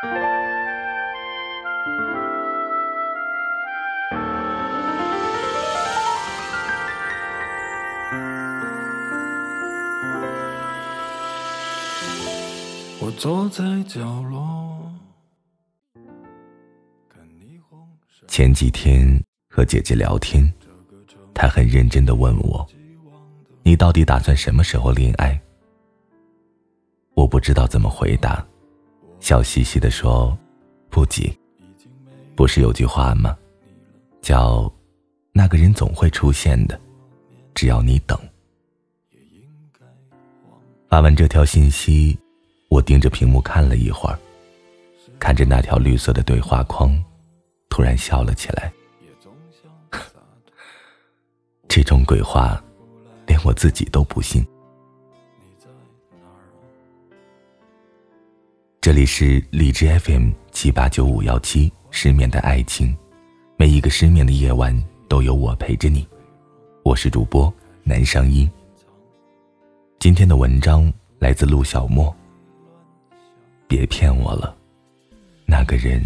我坐在角落。前几天和姐姐聊天，她很认真的问我：“你到底打算什么时候恋爱？”我不知道怎么回答，笑嘻嘻的说：“不急，不是有句话吗？叫那个人总会出现的，只要你等。”发完这条信息。我盯着屏幕看了一会儿，看着那条绿色的对话框，突然笑了起来。这种鬼话，连我自己都不信。这里是荔枝 FM 七八九五幺七，失眠的爱情，每一个失眠的夜晚都有我陪着你。我是主播南商英。今天的文章来自陆小莫。别骗我了，那个人，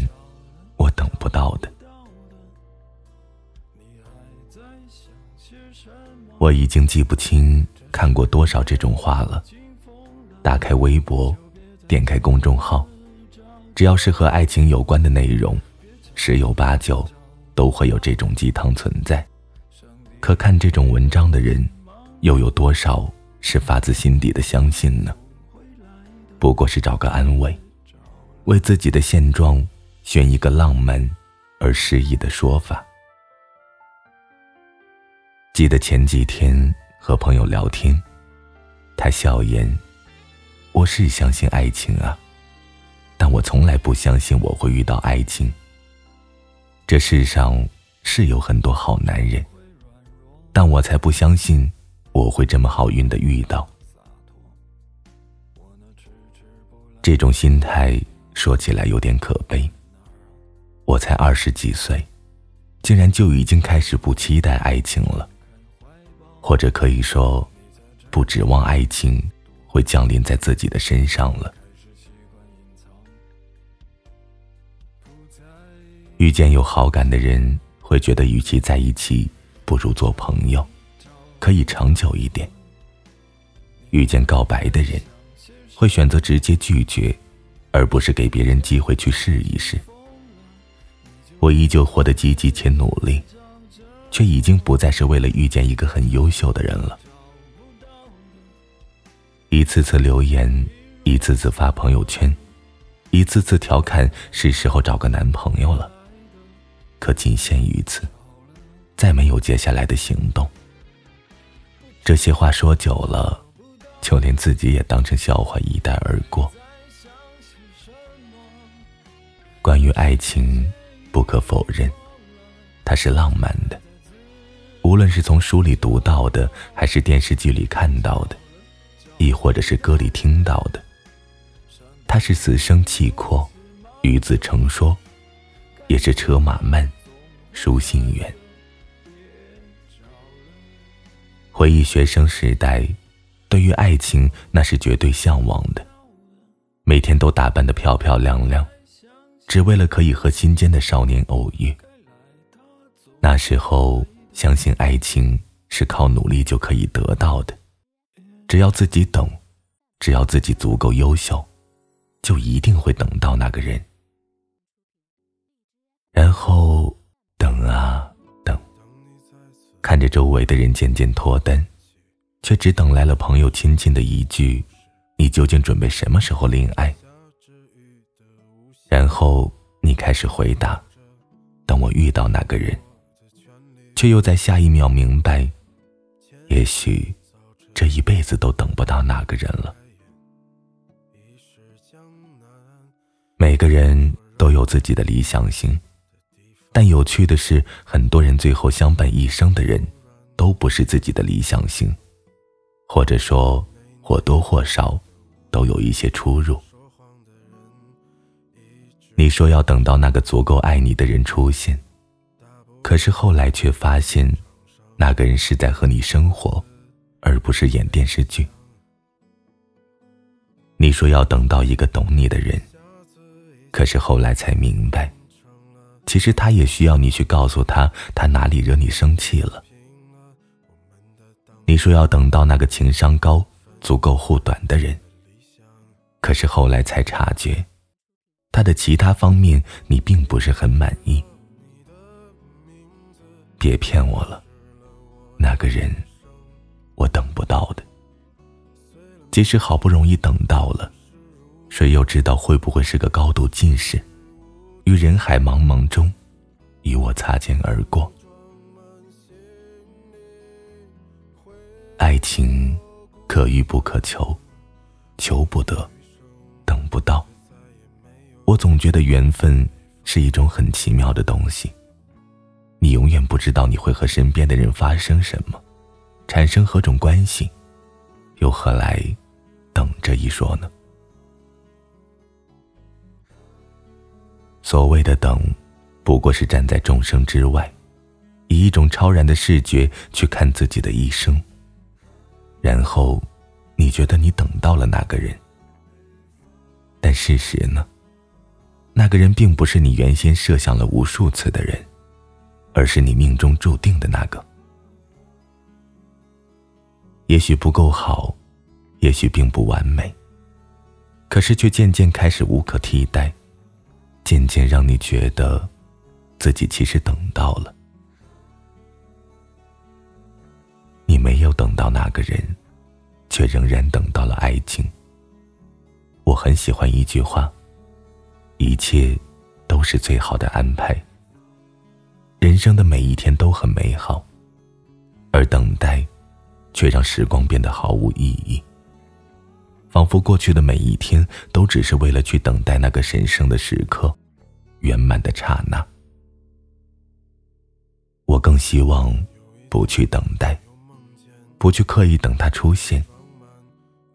我等不到的。我已经记不清看过多少这种话了。打开微博，点开公众号，只要是和爱情有关的内容，十有八九都会有这种鸡汤存在。可看这种文章的人，又有多少是发自心底的相信呢？不过是找个安慰，为自己的现状选一个浪漫而诗意的说法。记得前几天和朋友聊天，他笑言：“我是相信爱情啊，但我从来不相信我会遇到爱情。这世上是有很多好男人，但我才不相信我会这么好运的遇到。”这种心态说起来有点可悲。我才二十几岁，竟然就已经开始不期待爱情了，或者可以说，不指望爱情会降临在自己的身上了。遇见有好感的人，会觉得与其在一起，不如做朋友，可以长久一点。遇见告白的人。会选择直接拒绝，而不是给别人机会去试一试。我依旧活得积极且努力，却已经不再是为了遇见一个很优秀的人了。一次次留言，一次次发朋友圈，一次次调侃，是时候找个男朋友了。可仅限于此，再没有接下来的行动。这些话说久了。就连自己也当成笑话一带而过。关于爱情，不可否认，它是浪漫的。无论是从书里读到的，还是电视剧里看到的，亦或者是歌里听到的，他是死生契阔，与子成说，也是车马慢，书信远。回忆学生时代。对于爱情，那是绝对向往的，每天都打扮得漂漂亮亮，只为了可以和心间的少年偶遇。那时候，相信爱情是靠努力就可以得到的，只要自己等，只要自己足够优秀，就一定会等到那个人。然后，等啊等，看着周围的人渐渐脱单。却只等来了朋友亲亲的一句：“你究竟准备什么时候恋爱？”然后你开始回答：“等我遇到那个人。”却又在下一秒明白，也许这一辈子都等不到那个人了。每个人都有自己的理想型，但有趣的是，很多人最后相伴一生的人，都不是自己的理想型。或者说，或多或少，都有一些出入。你说要等到那个足够爱你的人出现，可是后来却发现，那个人是在和你生活，而不是演电视剧。你说要等到一个懂你的人，可是后来才明白，其实他也需要你去告诉他，他哪里惹你生气了。你说要等到那个情商高、足够护短的人，可是后来才察觉，他的其他方面你并不是很满意。别骗我了，那个人，我等不到的。即使好不容易等到了。谁又知道会不会是个高度近视，于人海茫茫中，与我擦肩而过？爱情可遇不可求，求不得，等不到。我总觉得缘分是一种很奇妙的东西。你永远不知道你会和身边的人发生什么，产生何种关系，又何来等这一说呢？所谓的等，不过是站在众生之外，以一种超然的视觉去看自己的一生。然后，你觉得你等到了那个人，但事实呢？那个人并不是你原先设想了无数次的人，而是你命中注定的那个。也许不够好，也许并不完美，可是却渐渐开始无可替代。渐渐让你觉得，自己其实等到了。你没有等到那个人，却仍然等到了爱情。我很喜欢一句话：一切都是最好的安排。人生的每一天都很美好，而等待，却让时光变得毫无意义。仿佛过去的每一天都只是为了去等待那个神圣的时刻，圆满的刹那。我更希望不去等待，不去刻意等他出现，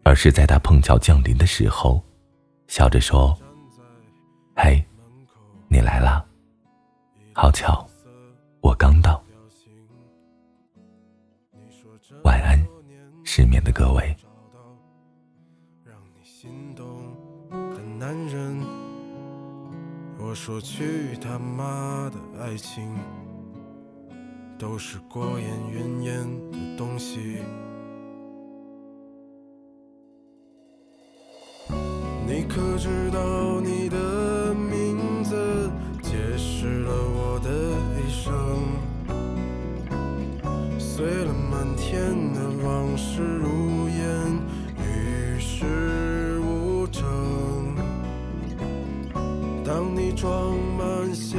而是在他碰巧降临的时候，笑着说：“嘿，你来啦！好巧，晚安，失眠的各位心动的男人。我说去他妈的爱情，都是过眼云烟的东西。你可知道碎了满天的往事如烟，与世无争。当你装满鞋